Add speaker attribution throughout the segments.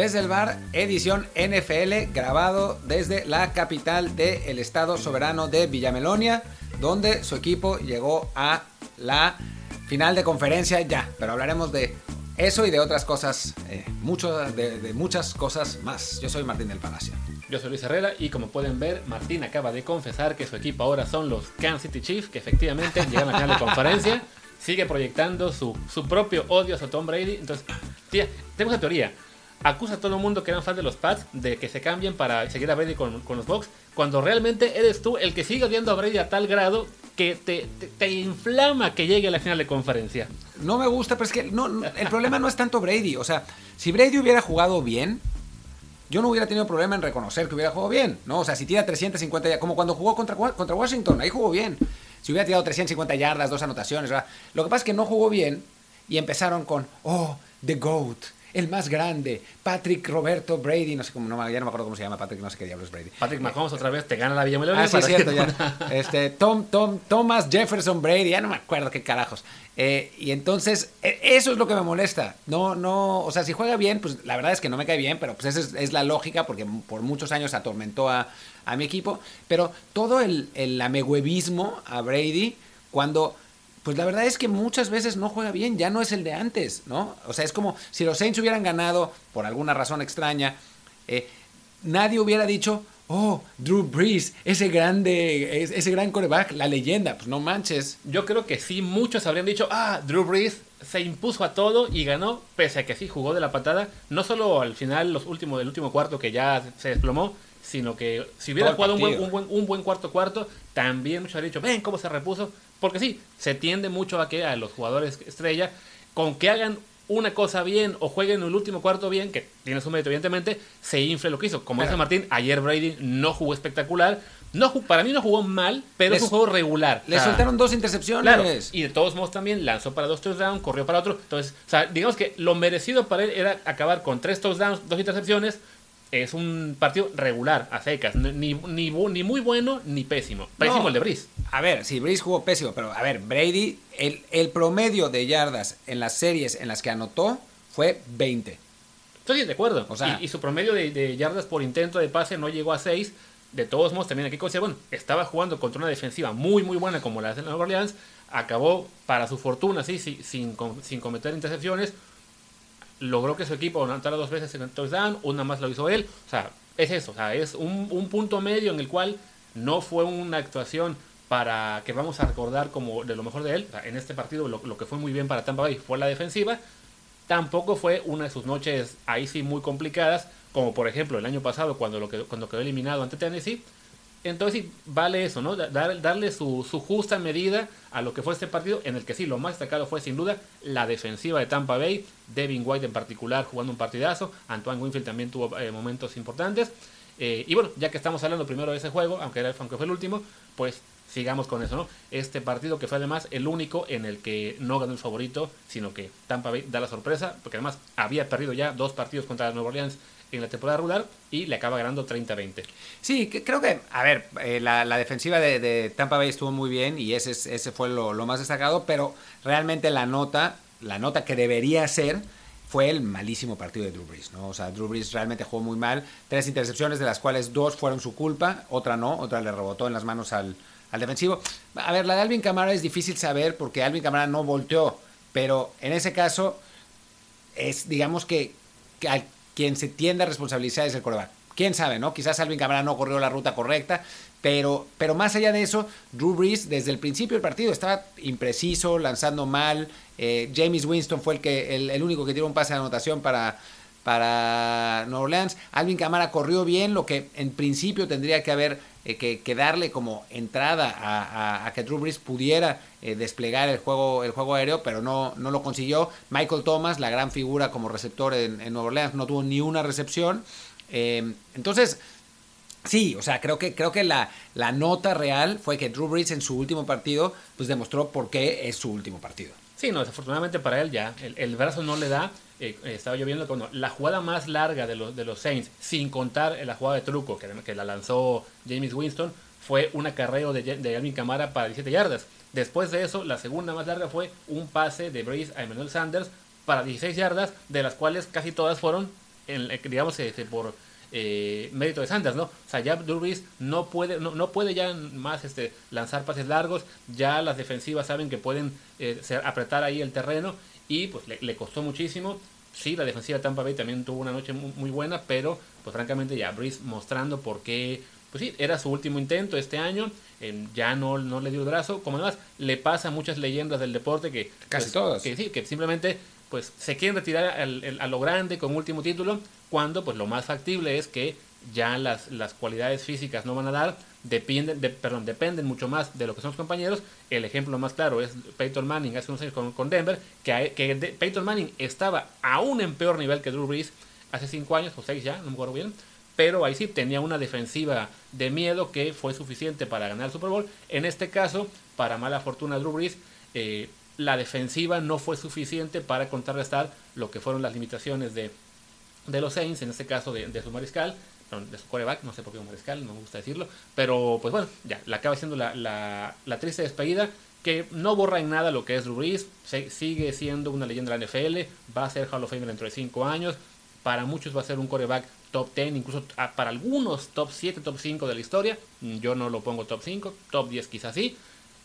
Speaker 1: Desde el bar, edición NFL, grabado desde la capital del estado soberano de Villamelonia, donde su equipo llegó a la final de conferencia ya. Pero hablaremos de eso y de otras cosas, eh, mucho, de, muchas cosas más. Yo soy Martín del Palacio.
Speaker 2: Yo soy Luis Herrera y como pueden ver, Martín acaba de confesar que su equipo ahora son los Kansas City Chiefs, que efectivamente llegan a la final de conferencia. Sigue proyectando su, su propio odio hacia Tom Brady. Entonces, tía, tengo una teoría. Acusa a todo el mundo que eran fans de los Pats de que se cambien para seguir a Brady con, los Bucks, cuando realmente eres tú el que sigue odiando a Brady a tal grado que te, te, inflama que llegue a la final de conferencia.
Speaker 1: No me gusta, pero es que no, el problema no es tanto Brady. O sea, si Brady hubiera jugado bien, yo no hubiera tenido problema en reconocer que hubiera jugado bien, ¿no? O sea, si tira 350 yardas, como cuando jugó contra, contra Washington, ahí jugó bien. Si hubiera tirado 350 yardas, dos anotaciones. Lo que pasa es que no jugó bien y empezaron con, oh, The GOAT, el más grande, Patrick Roberto Brady, no sé cómo, no, ya no me acuerdo cómo se llama Patrick, no sé qué diablos Brady.
Speaker 2: Patrick Mahomes otra vez te gana la Villamelonia.
Speaker 1: Ah, sí, es cierto, ya. Este, Tom, Tom, Thomas Jefferson Brady, ya no me acuerdo qué carajos. Eh, y entonces, eso es lo que me molesta. No, no, o sea, si juega bien, pues la verdad es que no me cae bien, pero pues esa es, es la lógica, porque por muchos años atormentó a, a mi equipo. Pero todo el, el amehuevismo a Brady, cuando pues la verdad es que muchas veces no juega bien, ya no es el de antes, ¿no? O sea, es como si los Saints hubieran ganado por alguna razón extraña, eh, nadie hubiera dicho, oh, Drew Brees, ese grande, ese gran coreback, la leyenda, pues no manches.
Speaker 2: Yo creo que sí, muchos habrían dicho, ah, Drew Brees se impuso a todo y ganó, pese a que sí jugó de la patada, no solo al final, los últimos del último cuarto que ya se desplomó, sino que si hubiera jugado un buen, un, buen, un buen cuarto cuarto, también muchos habrían dicho, ven cómo se repuso, porque sí, se tiende mucho a que a los jugadores estrella, con que hagan una cosa bien o jueguen el último cuarto bien, que tiene su mérito evidentemente, se infle lo que hizo. Como dice Martín, ayer Brady no jugó espectacular. No, para mí no jugó mal, pero les, es un juego regular.
Speaker 1: Le o sea, soltaron dos intercepciones.
Speaker 2: Claro, y de todos modos también lanzó para dos touchdowns, corrió para otro. Entonces, o sea, digamos que lo merecido para él era acabar con tres touchdowns, dos intercepciones, es un partido regular, a secas. Ni, ni, ni muy bueno ni pésimo. Pésimo no, el de Brice.
Speaker 1: A ver, sí, Brice jugó pésimo, pero a ver, Brady, el, el, promedio de yardas en las series en las que anotó fue 20.
Speaker 2: Estoy de acuerdo. O sea, y, y su promedio de, de, yardas por intento de pase no llegó a 6. De todos modos, también aquí considera, bueno, estaba jugando contra una defensiva muy, muy buena como la de Nueva Orleans. Acabó, para su fortuna, sí, sin, sin, sin cometer intercepciones logró que su equipo anotara dos veces en el touchdown, una más lo hizo él. O sea, es eso, o sea, es un, un, punto medio en el cual no fue una actuación para que vamos a recordar como de lo mejor de él. O en este partido lo, que fue muy bien para Tampa Bay fue la defensiva. Tampoco fue una de sus noches ahí sí muy complicadas, como por ejemplo el año pasado cuando, lo quedó, cuando quedó eliminado ante Tennessee. Entonces sí, vale eso, ¿no? Dar, darle su, su, justa medida a lo que fue este partido, en el que sí, lo más destacado fue sin duda la defensiva de Tampa Bay, Devin White en particular jugando un partidazo, Antoine Winfield también tuvo eh, momentos importantes. Eh, y bueno, ya que estamos hablando primero de ese juego, aunque, era, aunque fue el último, pues sigamos con eso, ¿no? Este partido que fue además el único en el que no ganó el favorito, sino que Tampa Bay da la sorpresa, porque además había perdido ya dos partidos contra Nueva Orleans en la temporada regular y le acaba ganando 30-20.
Speaker 1: Sí, creo que, a ver, eh, la, defensiva de, Tampa Bay estuvo muy bien y ese, ese fue lo, más destacado, pero realmente la nota, la nota que debería ser fue el malísimo partido de Drew Brees, ¿no? O sea, Drew Brees realmente jugó muy mal, tres intercepciones de las cuales dos fueron su culpa, otra no, otra le rebotó en las manos al, al defensivo. A ver, la de Alvin Kamara es difícil saber porque Alvin Kamara no volteó, pero en ese caso es, digamos que, que quien se tiende a responsabilizar es el coreback. Quién sabe, ¿no? Quizás Alvin Kamara no corrió la ruta correcta, pero, pero más allá de eso, Drew Brees desde el principio del partido estaba impreciso, lanzando mal. Eh, James Winston fue el, que, el, el, único que tiró un pase de anotación para, para Nueva Orleans. Alvin Kamara corrió bien, lo que en principio tendría que haber eh, que, darle como entrada a, a, a que Drew Brees pudiera eh, desplegar el juego, el juego aéreo, pero no, no lo consiguió. Michael Thomas, la gran figura como receptor en, en Nueva Orleans, no tuvo ni una recepción. Eh, entonces, sí, o sea, creo que, creo que la, la nota real fue que Drew Brees en su último partido pues demostró por qué es su último partido.
Speaker 2: Sí, no, desafortunadamente para él ya, el, el brazo no le da. Eh, estaba yo viendo la jugada más larga de los, de los Saints, sin contar la jugada de truco que, que la lanzó James Winston, fue un acarreo de, de Alvin Kamara para 17 yardas. Después de eso, la segunda más larga fue un pase de Breeze a Emmanuel Sanders para 16 yardas, de las cuales casi todas fueron digamos, este, por eh, mérito de Sanders, ¿no? O sea, ya Drew no puede, no, no, puede ya más este, lanzar pases largos, ya las defensivas saben que pueden eh, apretar ahí el terreno y pues le, costó muchísimo. Sí, la defensiva de Tampa Bay también tuvo una noche muy, buena, pero pues francamente ya Breeze mostrando por qué, pues sí, era su último intento este año, ya no, no le dio el brazo, como además le pasa a muchas leyendas del deporte que...
Speaker 1: Casi
Speaker 2: pues,
Speaker 1: todas.
Speaker 2: Que sí, que simplemente pues se quieren retirar a lo grande con último título, cuando pues lo más factible es que ya las, las cualidades físicas no van a dar, dependen, de, perdón, dependen mucho más de lo que son los compañeros. El ejemplo más claro es Peyton Manning hace unos años con, Denver, que, que Peyton Manning estaba aún en peor nivel que Drew Brees hace cinco años o seis ya, no me acuerdo bien, pero ahí sí tenía una defensiva de miedo que fue suficiente para ganar el Super Bowl. En este caso, para mala fortuna Drew Brees, eh, la defensiva no fue suficiente para contrarrestar lo que fueron las limitaciones de, de los Saints, en este caso de, su mariscal, de su coreback, no sé por qué un mariscal, no me gusta decirlo, pero pues bueno, ya, la acaba siendo la, la, triste despedida que no borra en nada lo que es Drew sigue siendo una leyenda de la NFL, va a ser Hall of Fame dentro de 5 años, para muchos va a ser un coreback top 10, incluso ah, para algunos top 7, top 5 de la historia, yo no lo pongo top 5, top 10 quizás sí,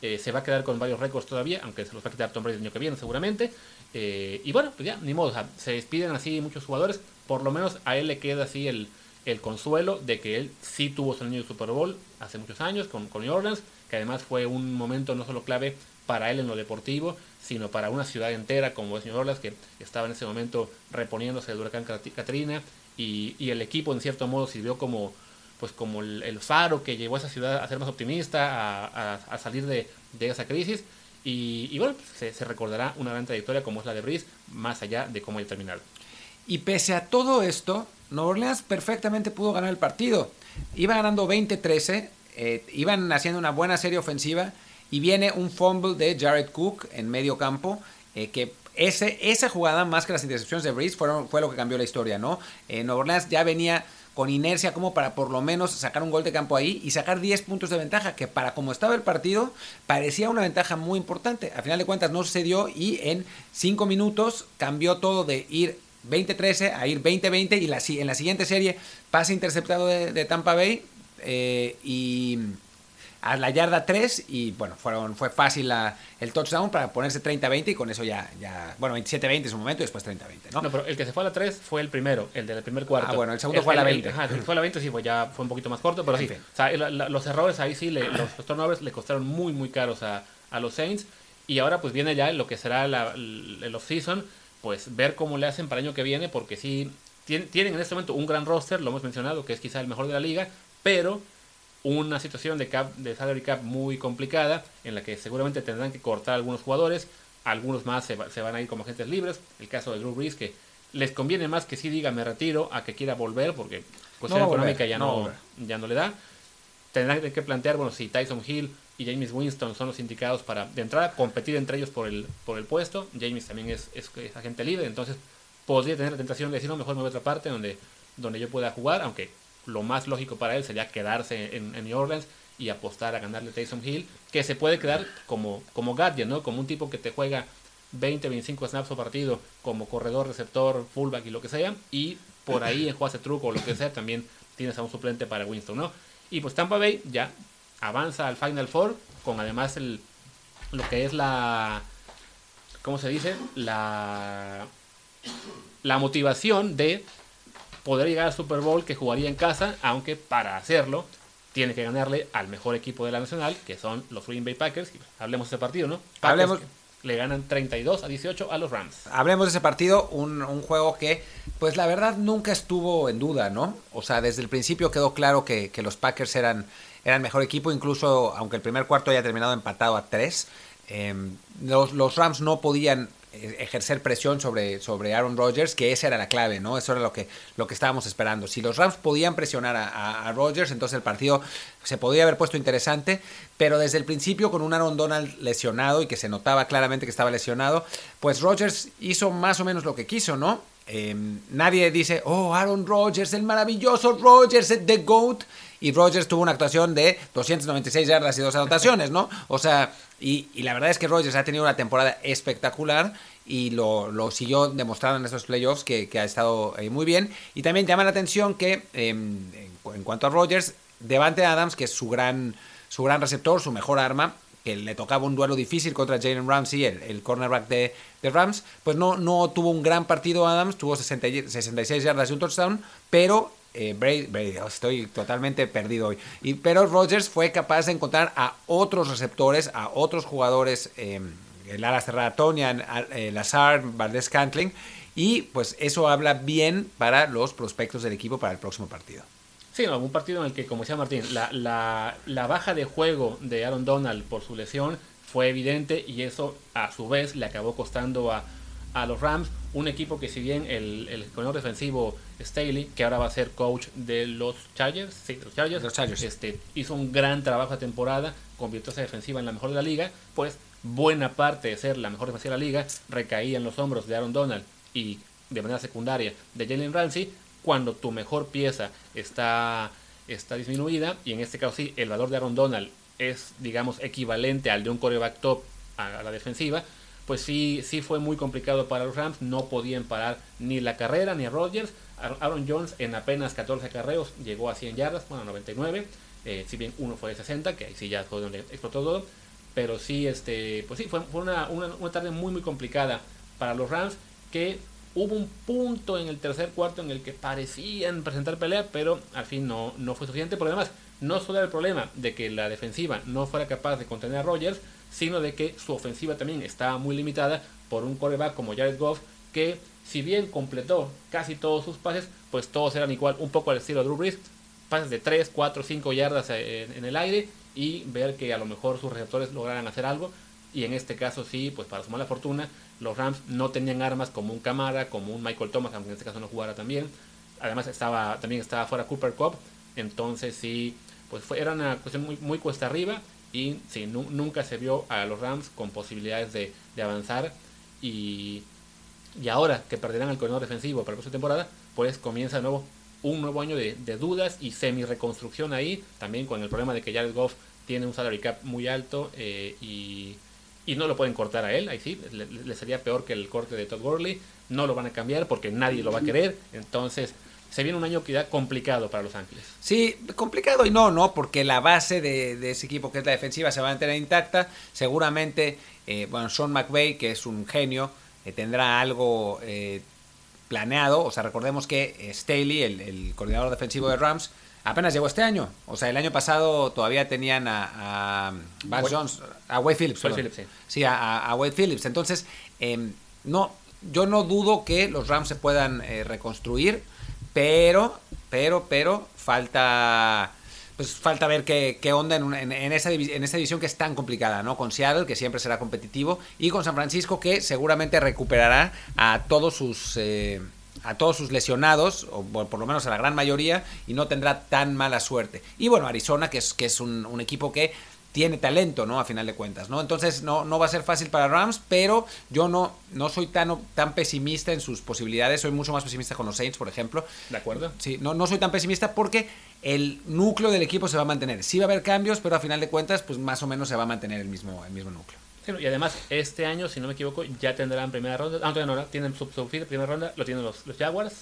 Speaker 2: eh, se va a quedar con varios récords todavía, aunque se los va a quitar Tom Brady el año que viene seguramente. Eh, y bueno, pues ya, ni modo, se despiden así muchos jugadores. Por lo menos a él le queda así el, el consuelo de que él sí tuvo su año de Super Bowl hace muchos años con, con New Orleans, que además fue un momento no solo clave para él en lo deportivo, sino para una ciudad entera como es New Orleans, que estaba en ese momento reponiéndose del huracán Katrina, y, y el equipo en cierto modo sirvió como pues como el, faro que llevó a esa ciudad a ser más optimista, a, salir de, esa crisis. Y, bueno, pues, se, recordará una gran trayectoria como es la de Brice, más allá de cómo haya terminado.
Speaker 1: Y pese a todo esto, Nueva Orleans perfectamente pudo ganar el partido. Iba ganando 20-13, eh, iban haciendo una buena serie ofensiva y viene un fumble de Jared Cook en medio campo, eh, que ese, esa jugada, más que las intercepciones de Breeze, fueron, fue lo que cambió la historia, ¿no? Eh, Orleans ya venía con inercia como para por lo menos sacar un gol de campo ahí y sacar 10 puntos de ventaja, que para como estaba el partido parecía una ventaja muy importante. A final de cuentas no sucedió y en 5 minutos cambió todo de ir 20-13 a ir 20-20 y la, en la siguiente serie pase interceptado de, Tampa Bay eh, y a la yarda 3 y bueno, fueron, fue fácil la, el touchdown para ponerse 30-20 y con eso ya, ya bueno, 27-20 en su momento y después 30-20, ¿no?
Speaker 2: No, pero el que se fue a la 3 fue el primero, el del primer cuarto.
Speaker 1: Ah, bueno, el segundo fue a la 20.
Speaker 2: ajá, el fue a la 20 sí, fue, ya fue un poquito más corto, pero sí. O sea, los errores ahí sí, le, los, turnovers le costaron muy, muy caros a, a, los Saints y ahora pues viene ya lo que será la, el off-season, pues ver cómo le hacen para el año que viene, porque sí, tienen, tienen en este momento un gran roster, lo hemos mencionado, que es quizá el mejor de la liga, pero una situación de, cap, de salary cap muy complicada en la que seguramente tendrán que cortar algunos jugadores, algunos más se, van a ir como agentes libres, el caso de Drew Brees que les conviene más que sí diga me retiro a que quiera volver porque cuestión económica ya no, ya no le da. Tendrán que plantear, bueno, si Tyson Hill y James Winston son los indicados para de entrada competir entre ellos por el, por el puesto. James también es, es, agente libre, entonces podría tener la tentación de decir, no, mejor me voy a otra parte donde, donde yo pueda jugar, aunque lo más lógico para él sería quedarse en, New Orleans y apostar a ganarle a Taysom Hill, que se puede quedar como, como ¿no? Como un tipo que te juega 20, 25 snaps por partido, como corredor, receptor, fullback y lo que sea, y por ahí en jugarse truco o lo que sea, también tienes a un suplente para Winston, ¿no? Y pues Tampa Bay ya avanza al Final Four, con además el, lo que es la, ¿cómo se dice? La, la motivación de poder llegar al Super Bowl que jugaría en casa, aunque para hacerlo tiene que ganarle al mejor equipo de la Nacional, que son los Green Bay Packers. Hablemos de ese partido, ¿no?
Speaker 1: Hablemos.
Speaker 2: Le ganan 32 a 18 a los Rams.
Speaker 1: Hablemos de ese partido, un, un, juego que, pues la verdad, nunca estuvo en duda, ¿no? O sea, desde el principio quedó claro que, que los Packers eran, eran mejor equipo, incluso aunque el primer cuarto haya terminado empatado a 3. Em, los, los, Rams no podían eh, ejercer presión sobre, sobre Aaron Rodgers, que esa era la clave, ¿no? Eso era lo que, lo que estábamos esperando. Si los Rams podían presionar a, Rodgers, entonces el partido se podría haber puesto interesante, pero desde el principio con un Aaron Donald lesionado y que se notaba claramente que estaba lesionado, pues Rodgers hizo más o menos lo que quiso, ¿no? Em, nadie dice, oh, Aaron Rodgers, el maravilloso Rodgers, The GOAT. Y Rodgers tuvo una actuación de 296 yardas y dos anotaciones, ¿no? O sea, y, la verdad es que Rodgers ha tenido una temporada espectacular y lo, lo, siguió demostrando en estos playoffs que, que ha estado eh, muy bien. Y también llama la atención que em, en, cuanto a Rodgers, Devante Adams, que es su gran, su gran receptor, su mejor arma, que le tocaba un duelo difícil contra Jalen Ramsey, el, el cornerback de, de, Rams, pues no, no tuvo un gran partido Adams, tuvo 66 yardas y un touchdown, pero eh, Brady, estoy totalmente perdido hoy. Y, pero Rodgers fue capaz de encontrar a otros receptores, a otros jugadores eh, el ala cerrada Tonian, eh, Lazar, Valdez Cantling, y pues eso habla bien para los prospectos del equipo para el próximo partido.
Speaker 2: Sí, no, un partido en el que, como decía Martín, la, la, baja de juego de Aaron Donald por su lesión fue evidente y eso a su vez le acabó costando a, a los Rams, un equipo que si bien el, el defensivo Staley, que ahora va a ser coach de los Chargers, sí, los Chargers, los Chargers. Este, hizo un gran trabajo de temporada, convirtió esa defensiva en la mejor de la liga, pues buena parte de ser la mejor defensiva de la liga recaía en los hombros de Aaron Donald y de manera secundaria de Jalen Ramsey cuando tu mejor pieza está, está disminuida y en este caso sí, el valor de Aaron Donald es digamos equivalente al de un coreback top a la defensiva, pues sí, sí fue muy complicado para los Rams, no podían parar ni la carrera ni a Rodgers. Aaron Jones en apenas 14 carreos llegó a 100 yardas, bueno, 99, eh, si bien uno fue de 60, que ahí sí ya fue explotó todo pero sí, este, pues sí, fue, una, una, tarde muy, muy complicada para los Rams, que hubo un punto en el tercer cuarto en el que parecían presentar pelea, pero al fin no, no fue suficiente, porque además no solo era el problema de que la defensiva no fuera capaz de contener a Rogers, sino de que su ofensiva también estaba muy limitada por un coreback como Jared Goff, que si bien completó casi todos sus pases, pues todos eran igual, un poco al estilo de Drew Brees, pases de 3, 4, 5 yardas en el aire, y ver que a lo mejor sus receptores lograran hacer algo. Y en este caso sí, pues para su mala fortuna, los Rams no tenían armas como un Camara, como un Michael Thomas, aunque en este caso no jugara también. Además estaba también estaba fuera Cooper Cup, entonces sí, pues fue, era una cuestión muy, muy cuesta arriba y sí, nunca se vio a los Rams con posibilidades de, avanzar y, y ahora que perderán el corredor defensivo para la próxima temporada, pues comienza de nuevo un nuevo año de, dudas y semi-reconstrucción ahí, también con el problema de que Jared Goff tiene un salary cap muy alto eh, y, no lo pueden cortar a él, ahí sí, le, sería peor que el corte de Todd Gurley, no lo van a cambiar porque nadie lo va a querer, entonces se viene un año que da complicado para Los Ángeles.
Speaker 1: Sí, complicado y no, no, porque la base de, ese equipo que es la defensiva se va a mantener intacta, seguramente, eh, bueno, Sean McVay, que es un genio, eh, tendrá algo planeado. O sea, recordemos que Staley, el, coordinador defensivo de Rams, apenas llegó este año. O sea, el año pasado todavía tenían a, a Jones, a Wade Phillips. sí. a, Wade Phillips. Entonces, em, no, yo no dudo que los Rams se puedan eh, reconstruir, pero, pero, pero, falta pues falta ver qué, qué onda en, en, esa en esa división que es tan complicada, ¿no? Con Seattle, que siempre será competitivo, y con San Francisco, que seguramente recuperará a todos sus... Eh, a todos sus lesionados, o por lo menos a la gran mayoría, y no tendrá tan mala suerte. Y bueno, Arizona, que es, que es un equipo que tiene talento, ¿no? A final de cuentas, ¿no? Entonces no, no va a ser fácil para Rams, pero yo no, no soy tan, tan pesimista en sus posibilidades, soy mucho más pesimista con los Saints, por ejemplo.
Speaker 2: ¿De acuerdo?
Speaker 1: Sí, no, no soy tan pesimista porque el núcleo del equipo se va a mantener. Sí va a haber cambios, pero a final de cuentas, pues más o menos se va a mantener el mismo, el mismo núcleo.
Speaker 2: y además, este año, si no me equivoco, ya tendrán primera ronda. Ah, no, no, tienen su, su primera ronda, lo tienen los, los Jaguars.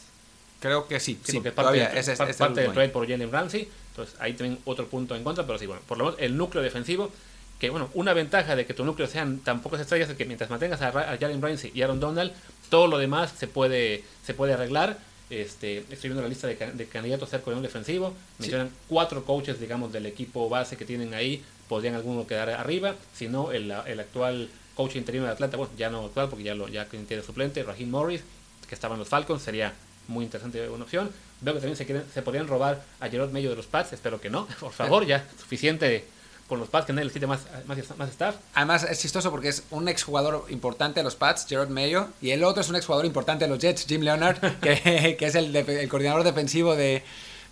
Speaker 1: Creo que sí,
Speaker 2: sí, porque parte, es, parte del trade por Jalen Ramsey. Entonces ahí también otro punto en contra, pero sí, bueno, por lo menos el núcleo defensivo, que bueno, una ventaja de que tu núcleo sean tan pocas estrellas es que mientras mantengas a, Jalen Ramsey y Aaron Donald, todo lo demás se puede, se puede arreglar. Este, estoy viendo la lista de, candidatos a ser coordinador defensivo. Mencionan cuatro coaches, digamos, del equipo base que tienen ahí. Podrían alguno quedar arriba. Si no, el, el actual coach interino de Atlanta, bueno, ya no actual porque ya lo ya tiene suplente, Raheem Morris, que estaba en los Falcons, sería muy interesante una opción. Veo que también se, quieren, se podrían robar a Gerard Mello de los Pats, espero que no, por favor, ya suficiente con los Pats que nadie les quite más, más, más staff.
Speaker 1: Además es chistoso porque es un exjugador importante de los Pats, Gerard Mayo, y el otro es un exjugador importante de los Jets, Jim Leonard, que, que es el, el, coordinador defensivo de,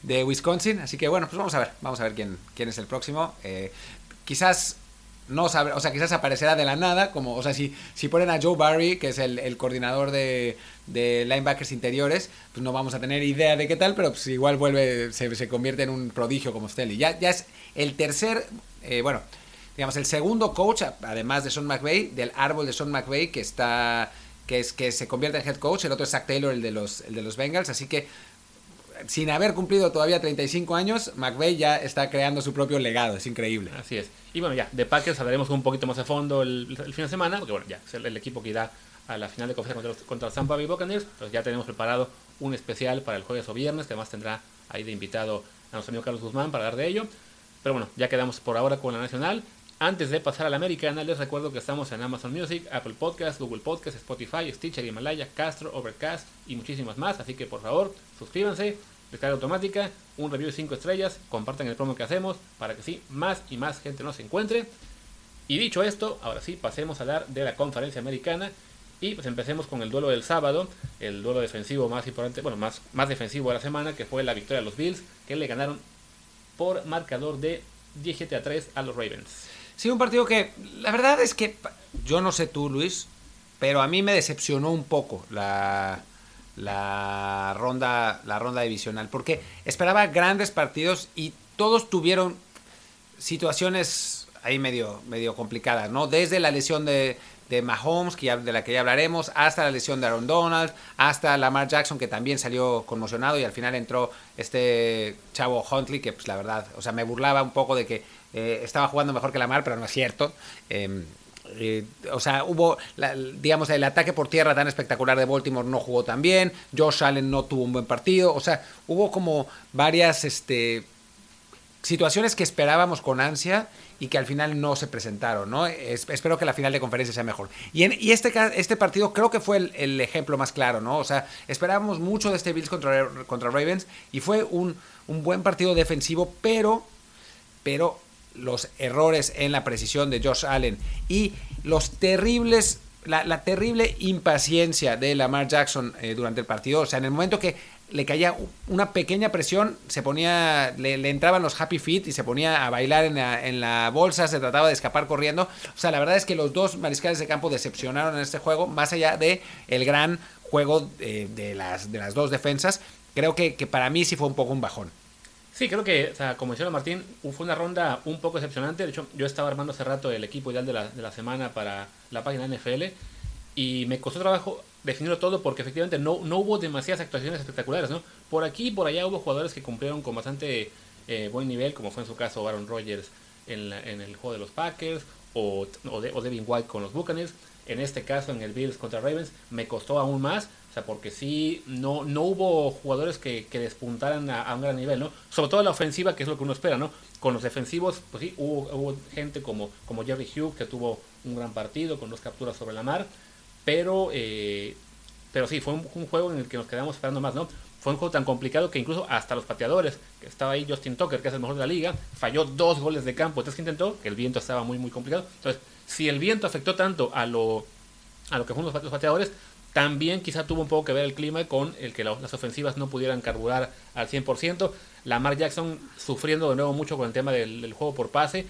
Speaker 1: de, Wisconsin. Así que bueno, pues vamos a ver, vamos a ver quién, quién es el próximo. Eh, quizás no sabe, o sea, quizás aparecerá de la nada, como, o sea, si, si ponen a Joe Barry, que es el, el coordinador de, de, linebackers interiores, pues no vamos a tener idea de qué tal, pero pues igual vuelve, se, se convierte en un prodigio como Stelly. Ya, ya es el tercer, eh, bueno, digamos, el segundo coach, además de Sean McVay, del árbol de Sean McVay, que está que es que se convierte en head coach, el otro es Zach Taylor, el de los, el de los Bengals, así que sin haber cumplido todavía 35 años, McVeigh ya está creando su propio legado, es increíble.
Speaker 2: Así es. Y bueno, ya, de Packers hablaremos un poquito más a fondo el, fin de semana, porque bueno, ya, es el, equipo que irá a la final de conferencia contra, contra los Tampa Bay Buccaneers, pues ya tenemos preparado un especial para el jueves o viernes, que además tendrá ahí de invitado a nuestro amigo Carlos Guzmán para hablar de ello. Pero bueno, ya quedamos por ahora con la nacional. Antes de pasar a la americana, les recuerdo que estamos en Amazon Music, Apple Podcasts, Google Podcasts, Spotify, Stitcher, Himalaya, Castro, Overcast y muchísimas más. Así que por favor, suscríbanse, descarga automática, un review de 5 estrellas, compartan el promo que hacemos para que sí, más y más gente nos encuentre. Y dicho esto, ahora sí, pasemos a hablar de la conferencia americana. Y pues empecemos con el duelo del sábado, el duelo defensivo más importante, bueno, más, más defensivo de la semana, que fue la victoria de los Bills, que le ganaron por marcador de 17 a 3 a los Ravens.
Speaker 1: Sí, un partido que la verdad es que yo no sé tú, Luis, pero a mí me decepcionó un poco la, la ronda la ronda divisional porque esperaba grandes partidos y todos tuvieron situaciones ahí medio medio complicadas, ¿no? Desde la lesión de, de Mahomes, que de la que ya hablaremos, hasta la lesión de Aaron Donald, hasta Lamar Jackson, que también salió conmocionado y al final entró este chavo Huntley, que pues la verdad, o sea, me burlaba un poco de que eh, estaba jugando mejor que la mar, pero no es cierto. Em, eh, o sea, hubo, digamos, el ataque por tierra tan espectacular de Baltimore no jugó tan bien, Josh Allen no tuvo un buen partido, o sea, hubo como varias este, situaciones que esperábamos con ansia y que al final no se presentaron, ¿no? espero que la final de conferencia sea mejor. Y, en, y este, este partido creo que fue el, ejemplo más claro, ¿no? O sea, esperábamos mucho de este Bills contra, contra Ravens y fue un, un buen partido defensivo, pero, pero los errores en la precisión de Josh Allen y los terribles, la, terrible impaciencia de Lamar Jackson eh, durante el partido. O sea, en el momento que le caía una pequeña presión, se ponía, le, entraban los happy feet y se ponía a bailar en la, bolsa, se trataba de escapar corriendo. O sea, la verdad es que los dos mariscales de campo decepcionaron en este juego, más allá de el gran juego eh, de, las, de las dos defensas. Creo que, que para mí sí fue un poco un bajón.
Speaker 2: Sí, creo que, como decía Martín, fue una ronda un poco excepcionante. De hecho, yo estaba armando hace rato el equipo ideal de la, de la semana para la página NFL y me costó trabajo definirlo todo porque efectivamente no, no hubo demasiadas actuaciones espectaculares, ¿no? Por aquí y por allá hubo jugadores que cumplieron con bastante eh, buen nivel, como fue en su caso Aaron Rodgers en, en el juego de los Packers o, o, de, o Devin White con los Buccaneers. En este caso, en el Bills contra Ravens, me costó aún más. O sea, porque sí, no, no hubo jugadores que, que despuntaran a, un gran nivel, ¿no? Sobre todo la ofensiva, que es lo que uno espera, ¿no? Con los defensivos, pues sí, hubo, gente como, como Jerry Hugh, que tuvo un gran partido con dos capturas sobre la mar. Pero, eh, pero sí, fue un, juego en el que nos quedamos esperando más, ¿no? Fue un juego tan complicado que incluso hasta los pateadores, que estaba ahí Justin Tucker, que es el mejor de la liga, falló dos goles de campo, tres que intentó, que el viento estaba muy, muy complicado. Entonces, si el viento afectó tanto a lo, a lo que fueron los pateadores, también quizá tuvo un poco que ver el clima con el que las ofensivas no pudieran carburar al 100%. Lamar Jackson sufriendo de nuevo mucho con el tema del, juego por pase.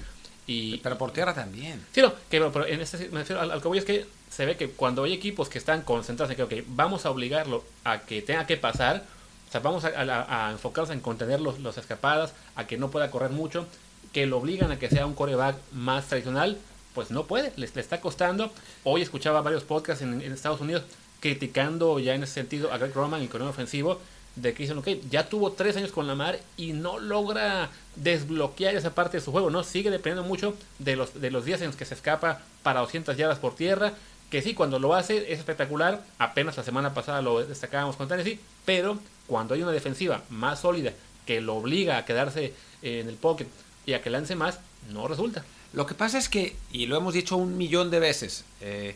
Speaker 2: Y,
Speaker 1: pero por tierra también.
Speaker 2: Sí, no, que, pero en este, me refiero al, que voy es que se ve que cuando hay equipos que están concentrados en que, vamos a obligarlo a que tenga que pasar, o sea, vamos a, a, enfocarnos en contener los, los, escapadas, a que no pueda correr mucho, que lo obligan a que sea un coreback más tradicional, pues no puede, le, le está costando. Hoy escuchaba varios podcasts en, en Estados Unidos criticando ya en ese sentido a Greg Roman el ofensivo, de que dicen, ok, ya tuvo tres años con la mar y no logra desbloquear esa parte de su juego, ¿no? Sigue dependiendo mucho de los, de los días en los que se escapa para 200 yardas por tierra, que sí, cuando lo hace es espectacular, apenas la semana pasada lo destacábamos con Tennessee, pero cuando hay una defensiva más sólida que lo obliga a quedarse en el pocket y a que lance más, no resulta.
Speaker 1: Lo que pasa es que, y lo hemos dicho un millón de veces, eh,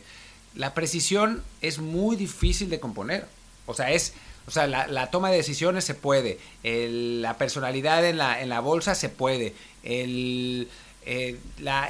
Speaker 1: la precisión es muy difícil de componer. O sea, es, o sea, la, toma de decisiones se puede, la personalidad en la, en la bolsa se puede, el, eh,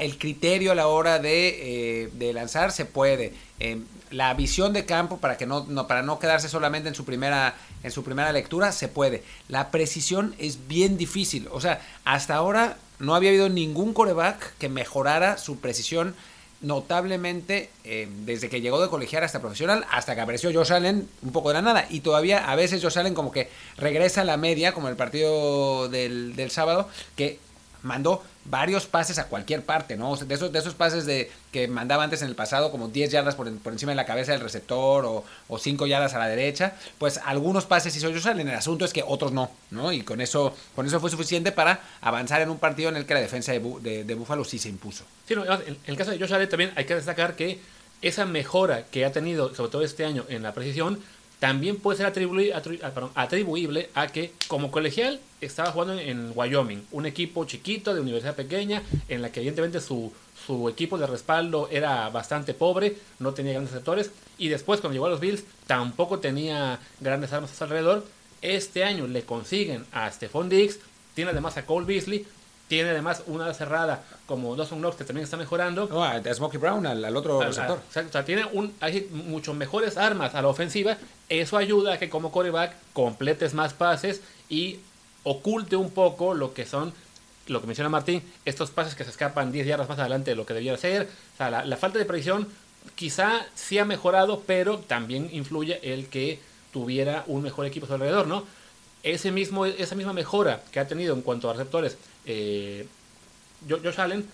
Speaker 1: el criterio a la hora de, eh, de lanzar se puede, em, la visión de campo para que no, no, para no quedarse solamente en su primera en su primera lectura se puede. La precisión es bien difícil. O sea, hasta ahora no había habido ningún coreback que mejorara su precisión notablemente eh, desde que llegó de colegial hasta profesional hasta que apareció Josh Allen un poco de la nada. Y todavía a veces Josh Allen como que regresa a la media como el partido del, sábado que mandó varios pases a cualquier parte, ¿no? de, esos, de esos pases de, que mandaba antes en el pasado, como 10 yardas por, encima de la cabeza del receptor o, o 5 yardas a la derecha, pues algunos pases hizo Josh Allen. El asunto es que otros no, ¿no? Y con eso, con eso fue suficiente para avanzar en un partido en el que la defensa de, de, Buffalo sí se impuso.
Speaker 2: Sí, en el caso de Josh Allen también hay que destacar que esa mejora que ha tenido, sobre todo este año, en la precisión, también puede ser ah, atribuible a que como colegial estaba jugando en Wyoming, un equipo chiquito de universidad pequeña, en la que evidentemente su, su equipo de respaldo era bastante pobre, no tenía grandes sectores, y después cuando llegó a los Bills tampoco tenía grandes armas a su alrededor. Este año le consiguen a Stephon Diggs, tiene además a Cole Beasley, tiene además una cerrada como Dawson Knox que también está mejorando.
Speaker 1: Oh, a Smokey Brown, al, otro receptor.
Speaker 2: o sea, tiene un, hay mucho mejores armas a la ofensiva. Eso ayuda a que como coreback completes más pases y oculte un poco lo que son, lo que menciona Martín, estos pases que se escapan 10 yardas más adelante de lo que debía ser. O sea, la, falta de precisión quizá sí ha mejorado, pero también influye el que tuviera un mejor equipo a su alrededor, ¿no? Ese mismo, esa misma mejora que ha tenido en cuanto a receptores eh, Josh Allen,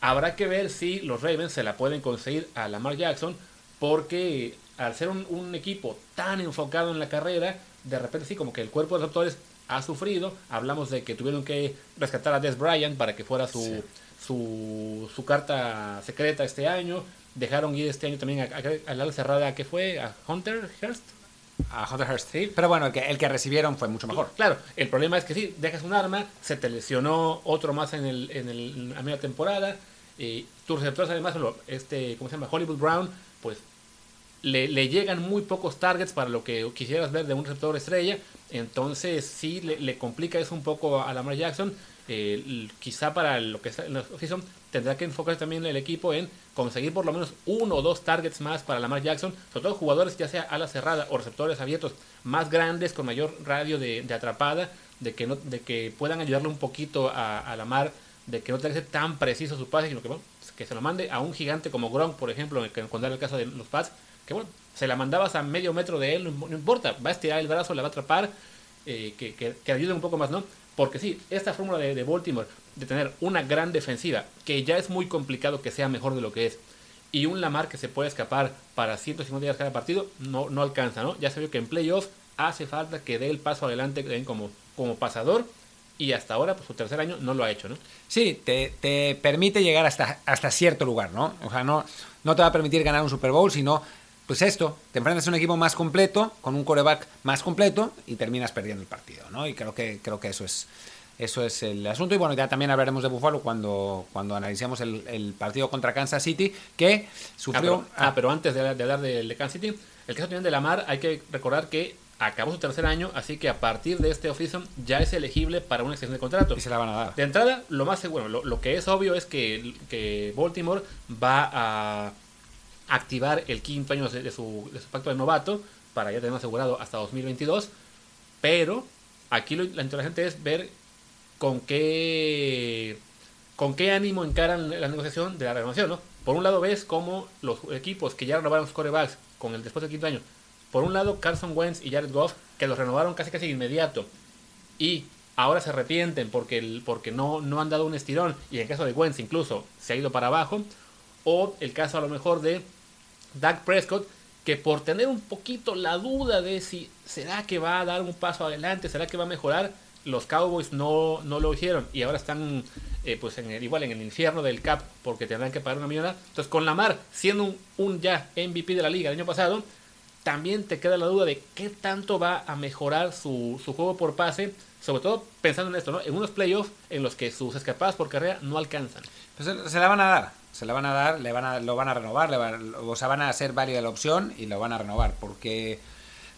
Speaker 2: habrá que ver si los Ravens se la pueden conseguir a Lamar Jackson, porque al ser un, equipo tan enfocado en la carrera, de repente sí, como que el cuerpo de receptores ha sufrido. Hablamos de que tuvieron que rescatar a Des Bryant para que fuera su, su, carta secreta este año. Dejaron ir este año también a, la cerrada que fue a Hunter Hearst
Speaker 1: a Hunter Hearst. Sí, pero bueno, el que, el que recibieron fue mucho mejor.
Speaker 2: Claro, el problema es que sí, dejas un arma, se te lesionó otro más en, el, en, el, media temporada. Y tus receptores, además, este, ¿cómo se llama? Hollywood Brown, pues le, le, llegan muy pocos targets para lo que quisieras ver de un receptor estrella. Entonces, sí le, le complica eso un poco a Lamar Jackson. Eh, quizá para lo que en la oficina tendrá que enfocarse también el equipo en conseguir por lo menos uno o dos targets más para Lamar Jackson, sobre todo jugadores ya sea a la cerrada o receptores abiertos más grandes con mayor radio de, atrapada, de que no, de que puedan ayudarle un poquito a, a Lamar, de que no tenga que ser tan preciso su pase, sino que, que se lo mande a un gigante como Gronk, por ejemplo, cuando era el caso de los Pats, que bueno, se la mandabas a medio metro de él, no, importa, va a estirar el brazo, la va a atrapar, eh, que, que, que ayude un poco más, ¿no? Porque sí, esta fórmula de, Baltimore de tener una gran defensiva, que ya es muy complicado que sea mejor de lo que es, y un Lamar que se puede escapar para 150 días cada partido, no, no alcanza, ¿no? Ya se vio que en playoffs hace falta que dé el paso adelante como, como pasador, y hasta ahora, pues su tercer año no lo ha hecho, ¿no?
Speaker 1: Sí, te, te, permite llegar hasta, hasta cierto lugar, ¿no? O sea, no, no te va a permitir ganar un Super Bowl, sino pues esto, te enfrentas a un equipo más completo, con un coreback más completo y terminas perdiendo el partido, ¿no? Y creo que, creo que eso es, eso es el asunto. Y bueno, ya también hablaremos de Buffalo cuando, cuando analicemos el, partido contra Kansas City, que sufrió...
Speaker 2: Ah, ah pero, antes de, hablar de, Kansas City, el caso también de Lamar, hay que recordar que acabó su tercer año, así que a partir de este offseason ya es elegible para una extensión de contrato.
Speaker 1: Y se la van a dar.
Speaker 2: De entrada, lo más seguro, lo, lo que es obvio es que, que Baltimore va a activar el quinto año de su, pacto de novato para ya tener asegurado hasta 2022. Pero aquí lo, interesante es ver con qué con qué ánimo encaran la negociación de la renovación, ¿no? Por un lado ves cómo los equipos que ya renovaron sus corebacks con el después del quinto año, por un lado Carson Wentz y Jared Goff, que los renovaron casi casi inmediato, y ahora se arrepienten porque, el, porque no, no han dado un estirón, y en el caso de Wentz incluso se ha ido para abajo, o el caso a lo mejor de Dak Prescott, que por tener un poquito la duda de si será que va a dar un paso adelante, será que va a mejorar, los Cowboys no, no lo hicieron y ahora están eh, pues igual en el infierno del cap porque tendrán que pagar una millonada. Entonces con Lamar siendo un, ya MVP de la liga el año pasado, también te queda la duda de qué tanto va a mejorar su, su juego por pase, sobre todo pensando en esto, ¿no? en unos playoffs en los que sus escapadas por carrera no alcanzan.
Speaker 1: Pues se la van a dar se la van a dar, le van a, lo van a renovar, le o sea, van a hacer válida la opción y lo van a renovar, porque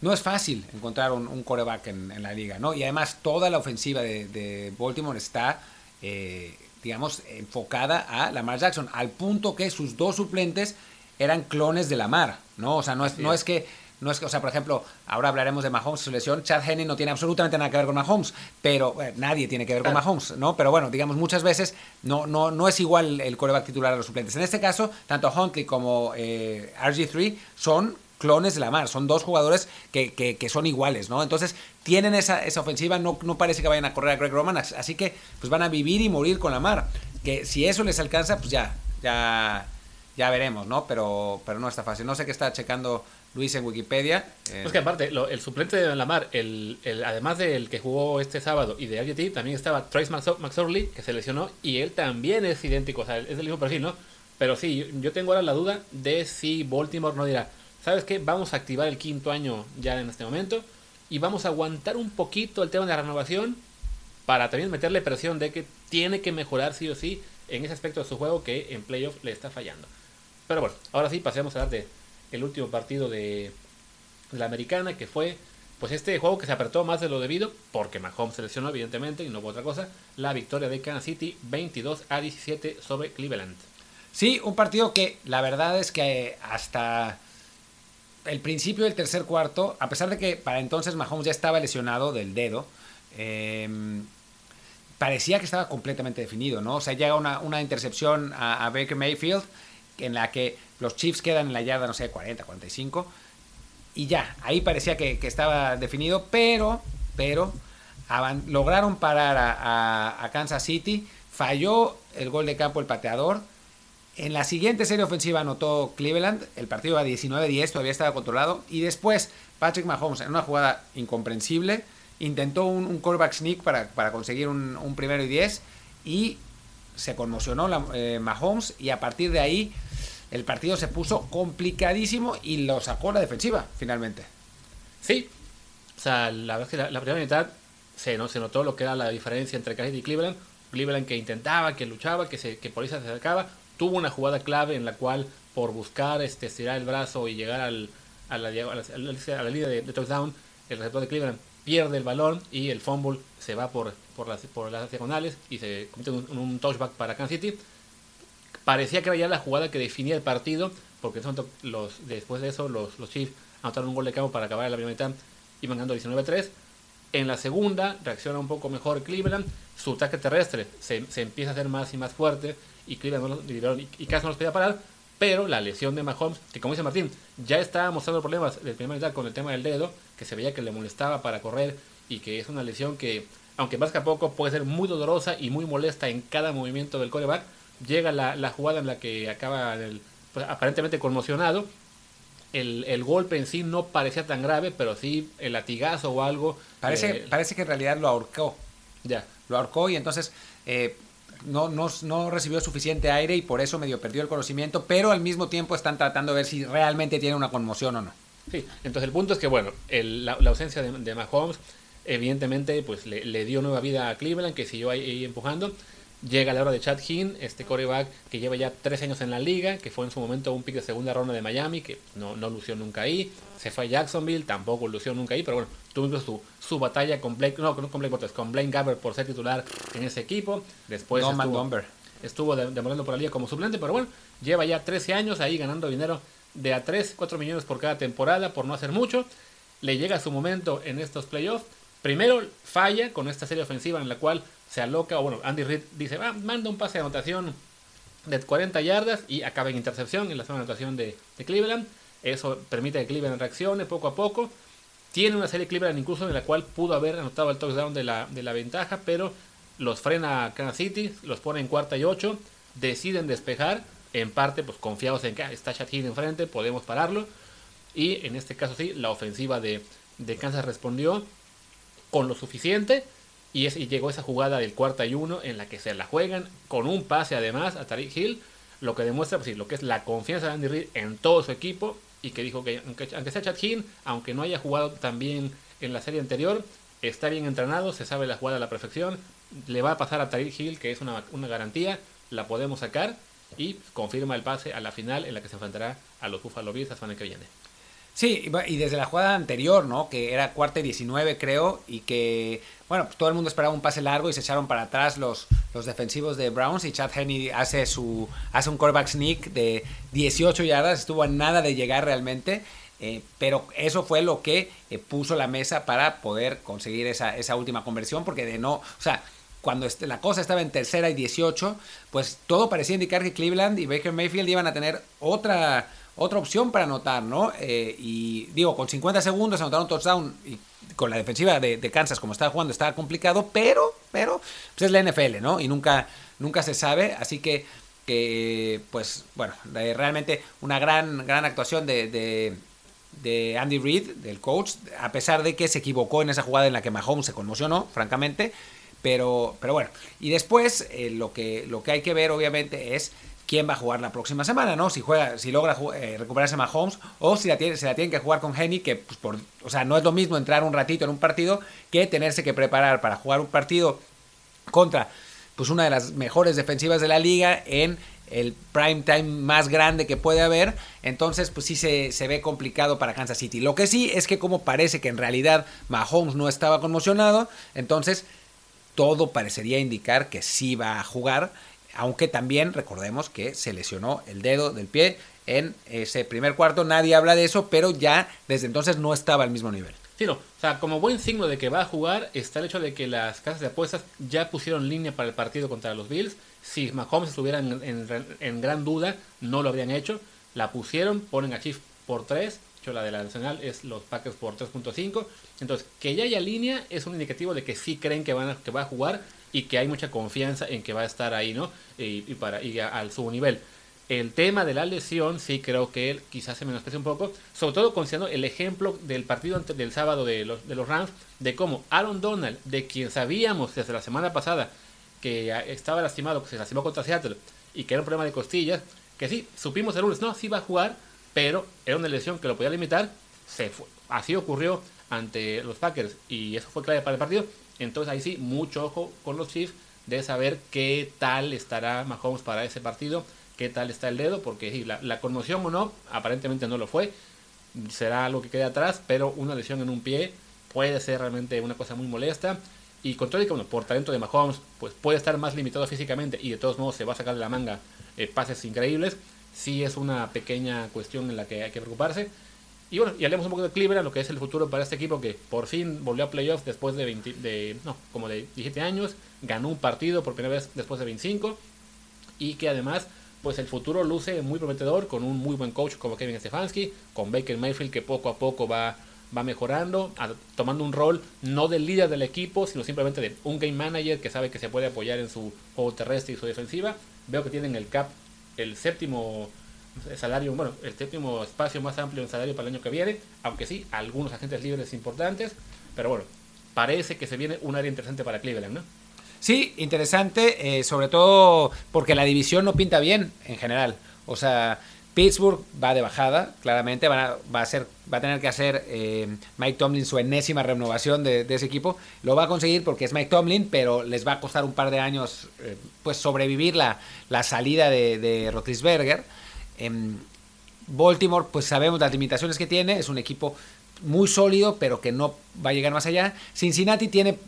Speaker 1: no es fácil encontrar un, coreback en, la liga, ¿no? Y además toda la ofensiva de, Baltimore está, eh, digamos, enfocada a Lamar Jackson, al punto que sus dos suplentes eran clones de Lamar, ¿no? O sea, no es, no es que no es que, o sea, por ejemplo, ahora hablaremos de Mahomes, su lesión. Chad Henney no tiene absolutamente nada que ver con Mahomes, pero eh, nadie tiene que ver con Mahomes, ¿no? Pero bueno, digamos, muchas veces no, no, no es igual el coreback titular a los suplentes. En este caso, tanto Huntley como eh, RG3 son clones de Lamar, son dos jugadores que, que, son iguales, ¿no? Entonces tienen esa, esa ofensiva, no, no parece que vayan a correr a Greg Roman, así que pues van a vivir y morir con Lamar. Que si eso les alcanza, pues ya, ya, ya veremos, ¿no? Pero, pero no está fácil. No sé qué está checando Luis en Wikipedia.
Speaker 2: Eh. que aparte, el suplente de Lamar, el, el, además del que jugó este sábado y de RGT, también estaba Trace McSorley, que se lesionó, y él también es idéntico, o sea, es del mismo perfil, ¿no? Pero sí, yo tengo ahora la duda de si Baltimore no dirá, ¿sabes qué? Vamos a activar el quinto año ya en este momento y vamos a aguantar un poquito el tema de la renovación para también meterle presión de que tiene que mejorar sí o sí en ese aspecto de su juego que en playoff le está fallando. Pero bueno, ahora sí pasemos a hablar de el último partido de, la americana, que fue pues este juego que se apretó más de lo debido, porque Mahomes se lesionó evidentemente y no hubo otra cosa, la victoria de Kansas City 22 a 17 sobre Cleveland.
Speaker 1: Sí, un partido que la verdad es que hasta el principio del tercer cuarto, a pesar de que para entonces Mahomes ya estaba lesionado del dedo, em, parecía que estaba completamente definido, ¿no? O sea, llega una, una intercepción a, Baker Mayfield en la que los Chiefs quedan en la yarda, no sé, 40, 45. Y ya, ahí parecía que, estaba definido, pero, pero, lograron parar a, Kansas City. Falló el gol de campo el pateador. En la siguiente serie ofensiva anotó Cleveland. El partido a 19-10, todavía estaba controlado. Y después, Patrick Mahomes, en una jugada incomprensible, intentó un, un quarterback sneak para, conseguir un, primero y 10. Y se conmocionó la, eh, Mahomes. Y a partir de ahí el partido se puso complicadísimo y lo sacó la defensiva, finalmente.
Speaker 2: Sí, o sea, la verdad que la, primera mitad se, ¿no? se notó lo que era la diferencia entre Kansas y Cleveland. Cleveland que intentaba, que luchaba, que, se, que por ahí se acercaba. Tuvo una jugada clave en la cual, por buscar este, estirar el brazo y llegar al, a, la, a, la, línea de, touchdown, el receptor de Cleveland pierde el balón y el fumble se va por, por, las, por las diagonales y se comete un, un touchback para Kansas City parecía que era ya la jugada que definía el partido, porque los, después de eso los, los Chiefs anotaron un gol de campo para acabar la primera mitad, iban ganando 19-3. En la segunda reacciona un poco mejor Cleveland, su ataque terrestre se, empieza a hacer más y más fuerte y Cleveland y, y casi no los podía parar, pero la lesión de Mahomes, que como dice Martín, ya estaba mostrando problemas de primera mitad con el tema del dedo, que se veía que le molestaba para correr y que es una lesión que, aunque más que a poco, puede ser muy dolorosa y muy molesta en cada movimiento del coreback, llega la, jugada en la que acaba el, pues, aparentemente conmocionado. El, golpe en sí no parecía tan grave, pero sí el latigazo o algo.
Speaker 1: Parece, eh, parece que en realidad lo ahorcó. Ya. Lo ahorcó y entonces eh, no, no, recibió suficiente aire y por eso medio perdió el conocimiento, pero al mismo tiempo están tratando de ver si realmente tiene una conmoción o no.
Speaker 2: Sí, entonces el punto es que, bueno, la, ausencia de, Mahomes evidentemente pues le, dio nueva vida a Cleveland, que siguió ahí empujando. Llega la hora de Chad Hinn, este coreback que lleva ya tres años en la liga, que fue en su momento un pick de segunda ronda de Miami, que no, no lució nunca ahí. Se fue a Jacksonville, tampoco lució nunca ahí, pero bueno, tuvo su, su batalla con Blake, no, con Blake con Blaine Gabbert por ser titular en ese equipo. Después estuvo, estuvo demorando por la liga como suplente, pero bueno, lleva ya 13 años ahí ganando dinero de a 3, 4 millones por cada temporada, por no hacer mucho. Le llega su momento en estos playoffs. Primero falla con esta serie ofensiva en la cual se aloca, o bueno, Andy Reid dice, va, manda un pase de anotación de 40 yardas y acaba en intercepción en la zona de anotación de, Cleveland. Eso permite que Cleveland reaccione poco a poco. Tiene una serie Cleveland incluso en la cual pudo haber anotado el touchdown de la, de la ventaja, pero los frena Kansas City, los pone en cuarta y ocho, deciden despejar, en parte pues confiados en que ah, está Chad enfrente, podemos pararlo. Y en este caso sí, la ofensiva de, de Kansas respondió con lo suficiente y, es, y llegó esa jugada del cuarta y uno en la que se la juegan con un pase además a Tariq Hill, lo que demuestra pues, lo que es la confianza de Andy Reid en todo su equipo y que dijo que aunque, sea Chad Hill, aunque no haya jugado tan bien en la serie anterior, está bien entrenado, se sabe la jugada a la perfección, le va a pasar a Tariq Hill, que es una, una garantía, la podemos sacar y confirma el pase a la final en la que se enfrentará a los Buffalo Bills la semana que viene.
Speaker 1: Sí, y desde la jugada anterior, ¿no? Que era cuarta y 19, creo, y que, bueno, pues todo el mundo esperaba un pase largo y se echaron para atrás los, los defensivos de Browns y Chad Henney hace, su, hace un quarterback sneak de 18 yardas, estuvo a nada de llegar realmente, eh, pero eso fue lo que eh, puso la mesa para poder conseguir esa, esa última conversión, porque de no, o sea, cuando la cosa estaba en tercera y 18, pues todo parecía indicar que Cleveland y Baker Mayfield iban a tener otra otra opción para anotar, ¿no? Eh, y digo, con 50 segundos anotar un touchdown y con la defensiva de, Kansas como estaba jugando estaba complicado, pero, pero, pues es la NFL, ¿no? Y nunca, nunca se sabe, así que, que pues, bueno, realmente una gran, gran actuación de, de, Andy Reid, del coach, a pesar de que se equivocó en esa jugada en la que Mahomes se conmocionó, francamente, pero, pero bueno, y después eh, lo, que, lo que hay que ver obviamente es quién va a jugar la próxima semana, ¿no? Si juega, si logra eh, recuperarse Mahomes o si la se la tienen que jugar con Henny, que pues, por, o sea, no es lo mismo entrar un ratito en un partido que tenerse que preparar para jugar un partido contra pues una de las mejores defensivas de la liga en el prime time más grande que puede haber, entonces pues sí se, se, ve complicado para Kansas City. Lo que sí es que como parece que en realidad Mahomes no estaba conmocionado, entonces todo parecería indicar que sí va a jugar aunque también recordemos que se lesionó el dedo del pie en ese primer cuarto, nadie habla de eso, pero ya desde entonces no estaba al mismo nivel.
Speaker 2: Sí, no. O sea, como buen signo de que va a jugar está el hecho de que las casas de apuestas ya pusieron línea para el partido contra los Bills. Si Mahomes estuviera en, gran duda, no lo habrían hecho. La pusieron, ponen a Chief por 3. hecho, la de la nacional es los Packers por 3.5. Entonces, que ya haya línea es un indicativo de que sí creen que, van que va a jugar y que hay mucha confianza en que va a estar ahí, ¿no? Y, para, y al su nivel. El tema de la lesión, sí creo que él quizás se menosprecia un poco, sobre todo considerando el ejemplo del partido del sábado de los, de los Rams, de cómo Aaron Donald, de quien sabíamos desde la semana pasada que estaba lastimado, que se lastimó contra Seattle y que era un problema de costillas, que sí, supimos el lunes, no, sí va a jugar, pero era una lesión que lo podía limitar, se fue. Así ocurrió ante los Packers y eso fue clave para el partido. Entonces ahí sí, mucho ojo con los Chiefs de saber qué tal estará Mahomes para ese partido, qué tal está el dedo, porque la, conmoción o no, aparentemente no lo fue, será algo que quede atrás, pero una lesión en un pie puede ser realmente una cosa muy molesta. Y con todo que, bueno, por talento de Mahomes, pues puede estar más limitado físicamente y de todos modos se va a sacar de la manga eh, pases increíbles. Sí es una pequeña cuestión en la que hay que preocuparse. Y bueno, y hablemos un poco de Cleveland, lo que es el futuro para este equipo que por fin volvió a playoffs después de 20, de, no, como de 17 años, ganó un partido por primera vez después de 25 y que además pues el futuro luce muy prometedor con un muy buen coach como Kevin Stefanski, con Baker Mayfield que poco a poco va, va mejorando, tomando un rol no del líder del equipo, sino simplemente de un game manager que sabe que se puede apoyar en su juego terrestre y su defensiva. Veo que tienen el cap, el séptimo salario, bueno, el séptimo espacio más amplio en salario para el año que viene, aunque sí, algunos agentes libres importantes, pero bueno, parece que se viene un área interesante para Cleveland, ¿no?
Speaker 1: Sí, interesante, eh, sobre todo porque la división no pinta bien en general. O sea, Pittsburgh va de bajada, claramente, va a, ser, va a tener que hacer eh, Mike Tomlin su enésima renovación de, ese equipo. Lo va a conseguir porque es Mike Tomlin, pero les va a costar un par de años eh, pues sobrevivir la, la salida de, de Rotisberger. En Baltimore, pues sabemos las limitaciones que tiene, es un equipo muy sólido, pero que no va a llegar más allá. Cincinnati tiene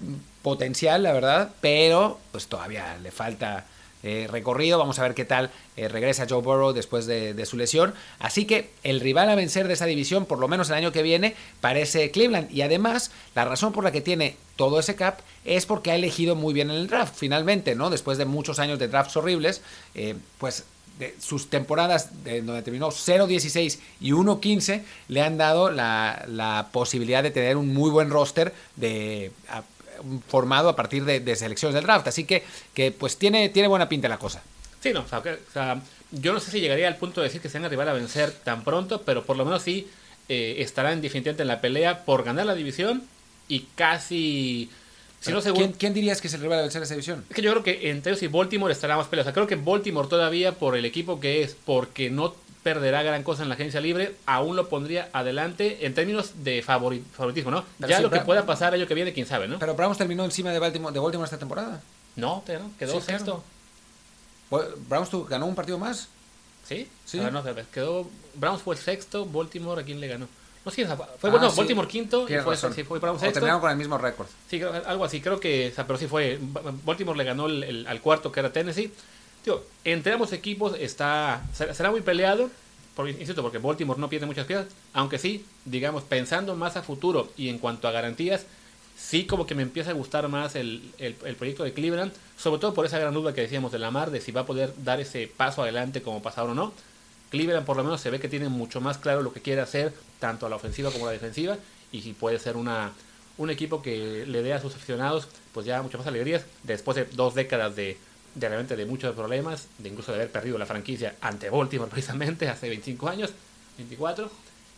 Speaker 1: potencial, la verdad, pero pues todavía le falta eh, recorrido. Vamos a ver qué tal eh, regresa Joe Burrow después de, su lesión. Así que el rival a vencer de esa división, por lo menos el año que viene, parece Cleveland. Y además, la razón por la que tiene todo ese cap es porque ha elegido muy bien en el draft, finalmente, ¿no? Después de muchos años de drafts horribles, eh, pues sus temporadas de donde terminó 0-16 y 1-15 le han dado la, posibilidad de tener un muy buen roster de formado a partir de, selecciones del draft. Así que, que pues tiene, tiene buena pinta la cosa.
Speaker 2: Sí, no, o sea, yo no sé si llegaría al punto de decir que sean rival a vencer tan pronto, pero por lo menos sí eh, estarán definitivamente en la pelea por ganar la división y casi
Speaker 1: ¿Quién, dirías que es el rival a vencer esa división?
Speaker 2: Es que yo creo que entre ellos y Baltimore estará más peleado. creo que Baltimore todavía, por el equipo que es, porque no perderá gran cosa en la agencia libre, aún lo pondría adelante en términos de favoritismo, ¿no? ya lo que pueda pasar año que viene, quién sabe, ¿no?
Speaker 1: Pero Browns terminó encima de Baltimore, de Baltimore esta temporada.
Speaker 2: No, quedó sexto.
Speaker 1: ¿Browns ganó un partido más?
Speaker 2: ¿Sí? Sí. no, quedó, Browns fue el sexto, Baltimore a quién le ganó. No, sí, fue bueno, ah, Baltimore quinto y fue, sí, fue
Speaker 1: Browns sexto. terminaron con el mismo récord.
Speaker 2: Sí, algo así, creo que, pero sí fue, Baltimore le ganó el, al cuarto que era Tennessee. Tío, entre ambos equipos está, será muy peleado, por, insisto, porque Baltimore no pierde muchas piezas, aunque sí, digamos, pensando más a futuro y en cuanto a garantías, sí como que me empieza a gustar más el, el, el, proyecto de Cleveland, sobre todo por esa gran duda que decíamos de Lamar, de si va a poder dar ese paso adelante como pasador o no Cleveland por lo menos se ve que tiene mucho más claro lo que quiere hacer, tanto a la ofensiva como a la defensiva, y si puede ser una, un equipo que le dé a sus aficionados pues ya muchas más alegrías después de dos décadas de, realmente de muchos problemas, de incluso de haber perdido la franquicia ante Baltimore precisamente hace 25 años, 24,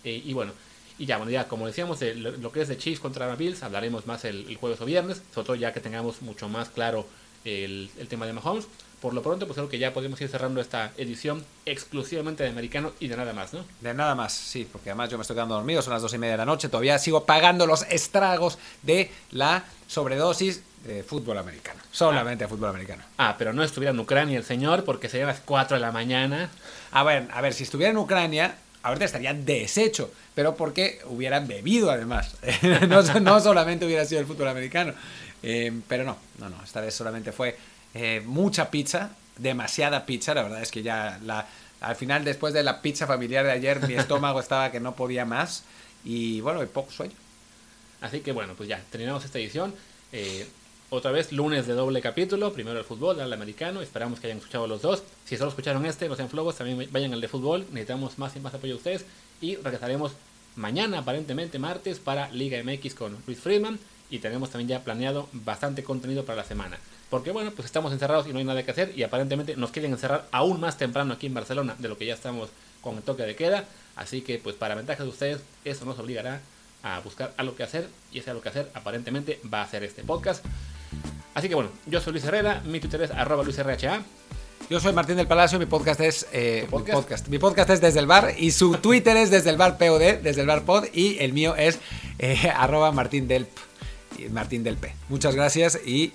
Speaker 2: eh, y bueno, y ya, bueno, ya como decíamos, lo, que es de Chiefs contra Bills, hablaremos más el, jueves o viernes, sobre todo ya que tengamos mucho más claro el tema de Mahomes. Por lo pronto, pues creo que ya podemos ir cerrando esta edición exclusivamente de americano y de nada más, ¿no?
Speaker 1: De nada más, sí, porque además yo me estoy quedando dormido, son las dos y media de la noche, todavía sigo pagando los estragos de la sobredosis de fútbol americano. Solamente de fútbol americano.
Speaker 2: Ah, pero no estuviera en Ucrania el señor porque serían las 4 de la mañana.
Speaker 1: A ver, a ver, si estuviera en Ucrania, ahorita estaría deshecho, pero porque hubieran bebido además. no, solamente hubiera sido el fútbol americano. Eh, pero no, no, no, esta vez solamente fue eh, mucha pizza, demasiada pizza, la verdad es que ya la, al final después de la pizza familiar de ayer mi estómago estaba que no podía más y bueno, y poco sueño.
Speaker 2: Así que bueno, pues ya, terminamos esta edición. Eh, otra vez, lunes de doble capítulo, primero el fútbol, el americano, esperamos que hayan escuchado los dos. Si solo escucharon este, no sean flojos, también vayan al de fútbol, necesitamos más y más apoyo de ustedes y regresaremos mañana, aparentemente martes, para Liga MX con Luis Friedman y tenemos también ya planeado bastante contenido para la semana. Porque bueno, pues estamos encerrados y no hay nada que hacer y aparentemente nos quieren encerrar aún más temprano aquí en Barcelona de lo que ya estamos con el toque de queda. Así que pues para ventaja de ustedes eso nos obligará a buscar algo que hacer y ese algo que hacer aparentemente va a ser este podcast. Así que bueno, yo soy Luis Herrera, mi Twitter es arroba luisrha.
Speaker 1: Yo soy Martín del Palacio, mi podcast es eh, podcast? Mi, podcast? es desde el bar y su Twitter es desde el bar POD, desde el bar pod y el mío es eh, arroba Martín del, Martín del P. Muchas gracias y